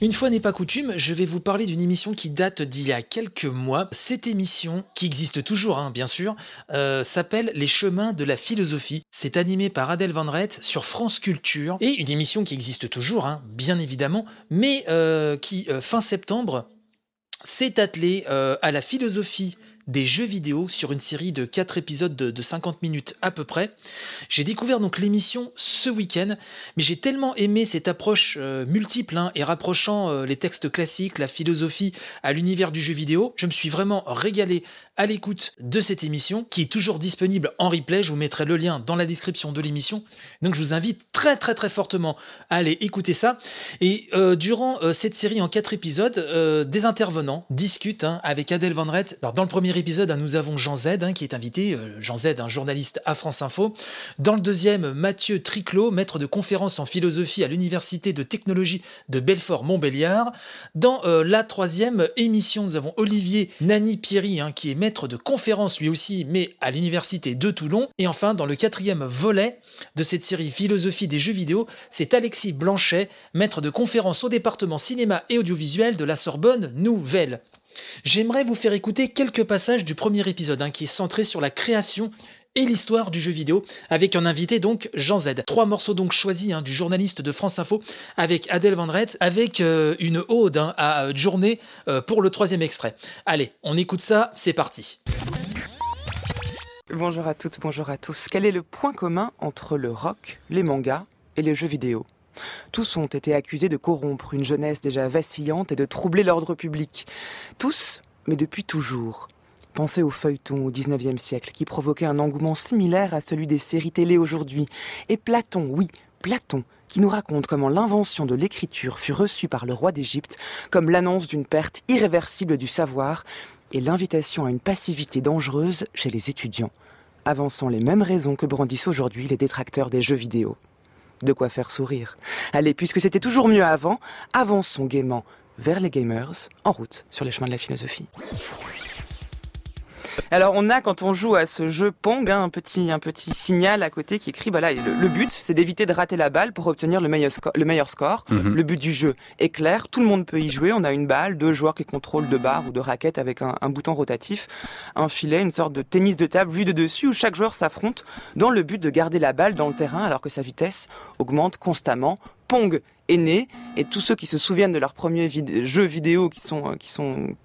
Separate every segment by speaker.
Speaker 1: Une fois n'est pas coutume, je vais vous parler d'une émission qui date d'il y a quelques mois. Cette émission, qui existe toujours, hein, bien sûr, euh, s'appelle Les chemins de la philosophie. C'est animé par Adèle Van Rett sur France Culture. Et une émission qui existe toujours, hein, bien évidemment, mais euh, qui, euh, fin septembre, s'est attelée à la philosophie des jeux vidéo sur une série de 4 épisodes de, 50 minutes à peu près. J'ai découvert donc l'émission ce week-end, mais j'ai tellement aimé cette approche euh, multiple hein, et rapprochant euh, les textes classiques, la philosophie à l'univers du jeu vidéo. Je me suis vraiment régalé à l'écoute de cette émission qui est toujours disponible en replay. Je vous mettrai le lien dans la description de l'émission. Donc je vous invite très très très fortement à aller écouter ça. Et euh, durant cette série en 4 épisodes, des intervenants discutent hein, avec Adèle Van Rett. Alors dans le premier épisode, hein, nous avons Jean Z hein, qui est invité, euh, Jean Z, un journaliste à France Info. Dans le deuxième, Mathieu Triclot, maître de conférence en philosophie à l'Université de technologie de Belfort-Montbéliard. Dans euh, la troisième émission, nous avons Olivier Nani Pierry, hein, qui est maître de conférence lui aussi, mais à l'Université de Toulon. Et enfin, dans le quatrième volet de cette série Philosophie des jeux vidéo, c'est Alexis Blanchet, maître de conférence au département cinéma et audiovisuel de la Sorbonne Nouvelle. J'aimerais vous faire écouter quelques passages du premier épisode hein, qui est centré sur la création et l'histoire du jeu vidéo, avec un invité donc Jean Z. Trois morceaux donc choisis hein, du journaliste de France Info avec Adèle Van avec euh, une ode hein, à euh, Journée euh, pour le troisième extrait. Allez, on écoute ça, c'est parti.
Speaker 2: Bonjour à toutes, bonjour à tous. Quel est le point commun entre le rock, les mangas et les jeux vidéo? Tous ont été accusés de corrompre une jeunesse déjà vacillante et de troubler l'ordre public. Tous, mais depuis toujours. Pensez au feuilleton au XIXe siècle qui provoquait un engouement similaire à celui des séries télé aujourd'hui. Et Platon, oui, Platon, qui nous raconte comment l'invention de l'écriture fut reçue par le roi d'Égypte comme l'annonce d'une perte irréversible du savoir et l'invitation à une passivité dangereuse chez les étudiants, avançant les mêmes raisons que brandissent aujourd'hui les détracteurs des jeux vidéo de quoi faire sourire. Allez, puisque c'était toujours mieux avant, avançons gaiement vers les gamers, en route sur les chemins de la philosophie. Alors on a quand on joue à ce jeu Pong hein, un petit un petit signal à côté qui écrit bah là le, but c'est d'éviter de rater la balle pour obtenir le meilleur, le meilleur score. Mhm. Le but du jeu est clair, tout le monde peut y jouer. On a une balle, deux joueurs qui contrôlent deux barres ou deux raquettes avec un, un bouton rotatif, un filet, une sorte de tennis de table vu de dessus où chaque joueur s'affronte dans le but de garder la balle dans le terrain alors que sa vitesse augmente constamment. Pong est né et tous ceux qui se souviennent de leurs premiers jeux vidéo qui sont qui sont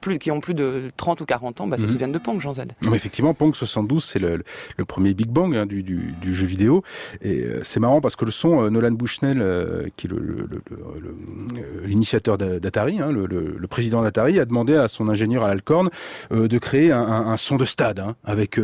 Speaker 2: plus, qui ont plus de 30 ou 40 ans bah, se mhm. souviennent de Pong, Jean Z.
Speaker 3: effectivement, Pong 72, c'est le, le, premier Big Bang hein, du, du, du, jeu vidéo. Et euh, c'est marrant parce que le son, euh, Nolan Bushnell, euh, qui est l'initiateur d'Atari, hein, le, président d'Atari, a demandé à son ingénieur à l'Alcorn de créer un, un, son de stade hein, avec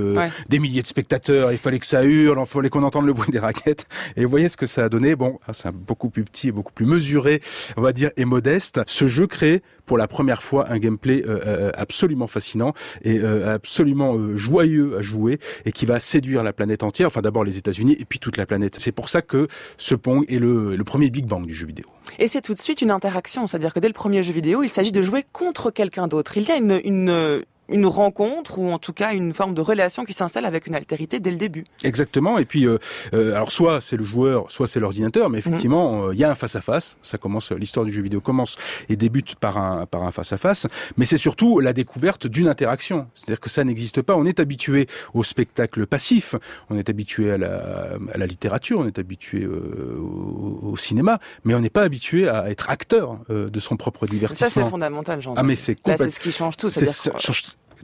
Speaker 3: des milliers de spectateurs. Il fallait que ça hurle, il fallait qu'on entende le bruit des raquettes. Et vous voyez ce que ça a donné? Bon, ah, c'est beaucoup plus petit et beaucoup plus mesuré, on va dire, et modeste. Ce jeu crée pour la première fois un gameplay euh, euh, absolument fascinant et euh, absolument joyeux à jouer et qui va séduire la planète entière, enfin d'abord les États-Unis et puis toute la planète. C'est pour ça que ce Pong est le, premier Big Bang du jeu vidéo.
Speaker 2: Et c'est tout de suite une interaction, c'est-à-dire que dès le premier jeu vidéo, il s'agit de jouer contre quelqu'un d'autre. Il y a une une rencontre ou en tout cas une forme de relation qui s'installe avec une altérité dès le début.
Speaker 3: Exactement. Et puis, euh, euh alors soit c'est le joueur, soit c'est l'ordinateur, mais effectivement, mhm. euh, il y a un face à face. Ça commence, l'histoire du jeu vidéo commence et débute par un par un face à face. Mais c'est surtout la découverte d'une interaction. C'est-à-dire que ça n'existe pas. On est habitué au spectacle passif. On est habitué à la, à la littérature. On est habitué euh, au, au, cinéma, mais on n'est pas habitué à être acteur de son propre divertissement.
Speaker 2: Ça c'est fondamental, Jean.
Speaker 3: Ah mais c'est
Speaker 2: Là c'est ce qui change tout. C'est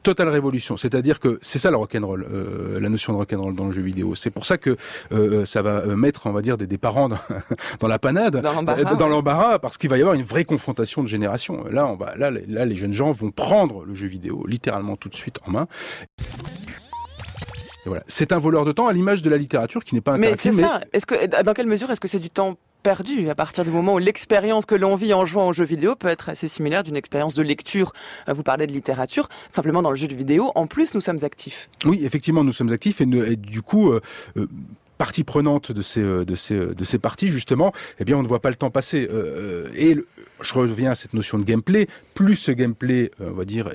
Speaker 3: totale révolution. C'est-à-dire que c'est ça le rock'n'roll, euh, la notion de rock'n'roll dans le jeu vidéo. C'est pour ça que euh, ça va mettre, on va dire, des, des parents dans, dans la panade, dans l'embarras, parce qu'il va y avoir une vraie confrontation de génération. Là, on va, là, là, les jeunes gens vont prendre le jeu vidéo littéralement tout de suite en main. Voilà. C'est un voleur de temps à l'image de la littérature qui n'est pas interactive.
Speaker 2: Mais c'est ça. Est-ce que, dans quelle mesure est-ce que c'est du temps perdu à partir du moment où l'expérience que l'on vit en jouant aux jeux vidéo peut être assez similaire d'une expérience de lecture. Euh, vous parlez de littérature, simplement dans le jeu de vidéo, en plus nous sommes actifs.
Speaker 3: Oui, effectivement, nous sommes actifs et, du coup, euh, euh, partie prenante de ces de ces de ces parties justement, eh bien on ne voit pas le temps passer. et je reviens à cette notion de gameplay. Plus ce gameplay, euh, on va dire,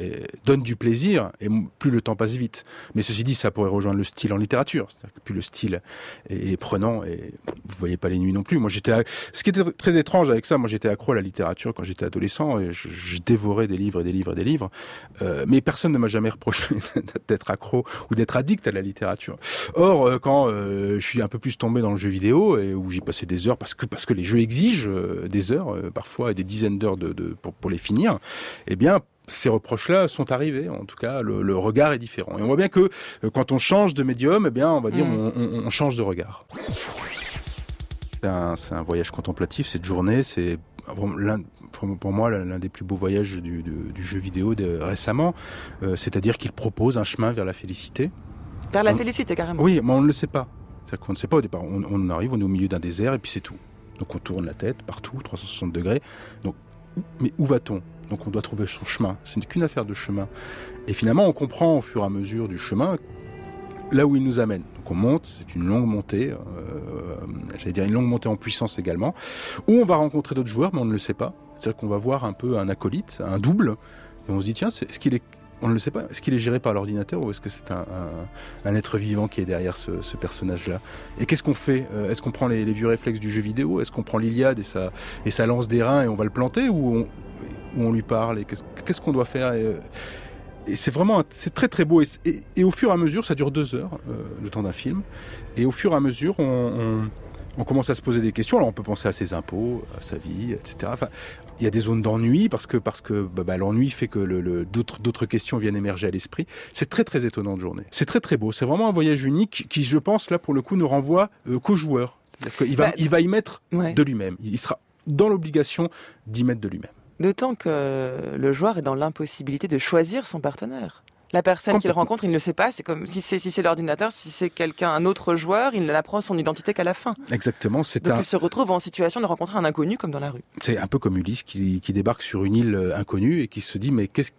Speaker 3: donne du plaisir, et plus le temps passe vite. Mais ceci dit, ça pourrait rejoindre le style en littérature. C'est-à-dire que plus le style est, prenant, et vous voyez pas les nuits non plus. Moi, j'étais, ce qui était très étrange avec ça, moi, j'étais accro à la littérature quand j'étais adolescent, et je, dévorais des livres et des livres et des livres. Euh, mais personne ne m'a jamais reproché d'être accro ou d'être addict à la littérature. Or, euh, quand je suis un peu plus tombé dans le jeu vidéo et où j'ai passé des heures parce que parce que les jeux exigent des heures parfois et des dizaines d'heures de, pour, pour, les finir, eh bien, ces reproches-là sont arrivés. En tout cas, le, regard est différent. Et on voit bien que euh, quand on change de médium, eh bien, on va dire, mm. on, change de regard. C'est un, voyage contemplatif, cette journée, c'est pour moi l'un des plus beaux voyages du, jeu vidéo de, récemment. Euh, c'est-à-dire qu'il propose un chemin vers la félicité.
Speaker 2: Vers la félicité, carrément.
Speaker 3: Oui, mais on ne le sait pas. On ne sait pas au départ. On, on, arrive, on est au milieu d'un désert et puis c'est tout. Donc on tourne la tête partout, 360 degrés. Donc, mais où va-t-on? Donc on doit trouver son chemin. Ce n'est qu'une affaire de chemin. Et finalement, on comprend au fur et à mesure du chemin là où il nous amène. Donc on monte, c'est une longue montée, euh, j'allais dire une longue montée en puissance également, où on va rencontrer d'autres joueurs, mais on ne le sait pas. C'est-à-dire qu'on va voir un peu un acolyte, un double, et on se dit tiens, est-ce qu'il est on ne le sait pas. Est-ce qu'il est géré par l'ordinateur ou est-ce que c'est un, être vivant qui est derrière ce, personnage-là? Et qu'est-ce qu'on fait? Euh, Est-ce qu'on prend les, vieux réflexes du jeu vidéo? Est-ce qu'on prend l'Iliade et ça, lance des reins et on va le planter Ou on, lui parle? Et qu'est-ce qu'on doit faire? Euh, c'est vraiment, très très beau. Et, au fur et à mesure, ça dure deux heures, euh, le temps d'un film. Et au fur et à mesure, on commence à se poser des questions. Alors on peut penser à ses impôts, à sa vie, etc. Enfin, il y a des zones d'ennui parce que parce que bah, bah, l'ennui fait que le, d'autres d'autres questions viennent émerger à l'esprit. C'est très très étonnant de journée. C'est très très beau. C'est vraiment un voyage unique qui, je pense, là pour le coup, ne renvoie euh, qu'au joueur. Il va, bah, il va y mettre de lui-même. Il sera dans l'obligation d'y mettre de lui-même.
Speaker 2: D'autant que le joueur est dans l'impossibilité de choisir son partenaire. La personne qu'il rencontre, il ne le sait pas. C'est comme si c'est si c'est l'ordinateur, si c'est quelqu'un, un autre joueur, il n'apprend son identité qu'à la fin.
Speaker 3: Exactement. C'est
Speaker 2: Donc il se retrouve en situation de rencontrer un inconnu comme dans la rue.
Speaker 3: C'est un peu comme Ulysse qui, qui débarque sur une île euh, inconnue et qui se dit mais qu'est-ce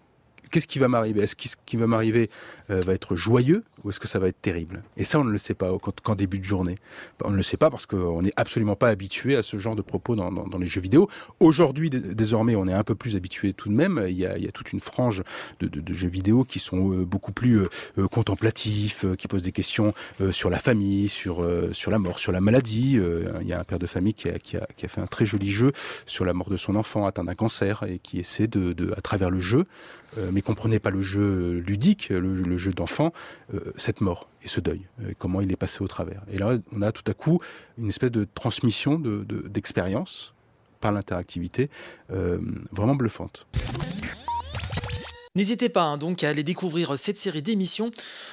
Speaker 3: qu'est-ce qui va m'arriver? Est-ce ce qui va m'arriver euh, va être joyeux ou est-ce que ça va être terrible? Et ça, on ne le sait pas qu'en début de journée. On ne le sait pas parce qu'on n'est absolument pas habitué à ce genre de propos dans, les jeux vidéo. Aujourd'hui, désormais, on est un peu plus habitué tout de même. Il y a, toute une frange de, jeux vidéo qui sont euh, beaucoup plus euh, contemplatifs, qui posent des questions sur la famille, sur, sur la mort, sur la maladie. il y a un père de famille qui a, qui, a, fait un très joli jeu sur la mort de son enfant atteint d'un cancer et qui essaie de, à travers le jeu, mais comprenez pas le jeu ludique, le, jeu d'enfant, euh, cette mort et ce deuil, euh, comment il est passé au travers. Et là, on a tout à coup une espèce de transmission d'expérience de, par l'interactivité euh, vraiment bluffante.
Speaker 1: N'hésitez pas hein, donc à aller découvrir cette série d'émissions.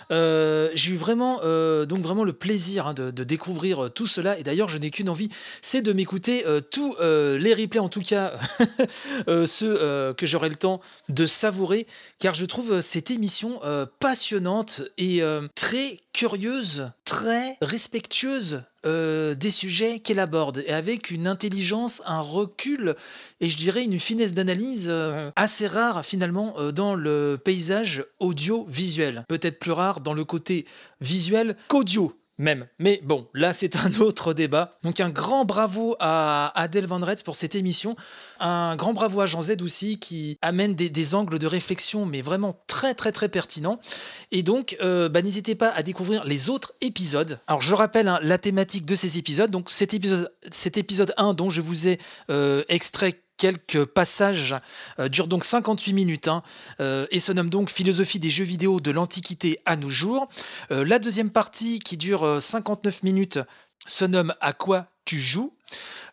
Speaker 1: Euh, j'ai eu vraiment, euh, donc vraiment le plaisir hein, de, découvrir euh, tout cela. Et d'ailleurs, je n'ai qu'une envie, c'est de m'écouter tous les replays, en tout cas ceux que j'aurai le temps de savourer, car je trouve cette émission passionnante et très curieuse, très respectueuse euh, des sujets qu'elle aborde et avec une intelligence, un recul et je dirais une finesse d'analyse euh, assez rare finalement euh, dans le paysage audiovisuel. Peut-être plus rare dans le côté visuel qu'audio même. Mais bon, là c'est un autre débat. Donc un grand bravo à Adèle Van Retz pour cette émission. Un grand bravo à Jean Z aussi qui amène des, angles de réflexion mais vraiment très très très pertinents. Et donc euh, bah, n'hésitez pas à découvrir les autres épisodes. Alors je rappelle hein, la thématique de ces épisodes. Donc cet épisode, cet épisode 1 dont je vous ai euh, extrait quelques passages euh, durent donc 58 minutes hein, euh, et se nomme donc Philosophie des jeux vidéo de l'Antiquité à nos jours. Euh, la deuxième partie qui dure 59 minutes se nomme À quoi tu joues?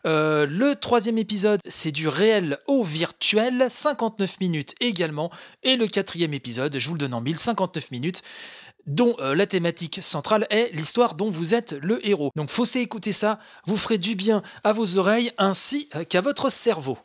Speaker 1: Le troisième épisode, c'est du réel au virtuel, 59 minutes également. Et le quatrième épisode, je vous le donne en 1059 minutes, dont euh, la thématique centrale est l'histoire dont vous êtes le héros. Donc fossez écouter ça, vous ferez du bien à vos oreilles ainsi euh, qu'à votre cerveau.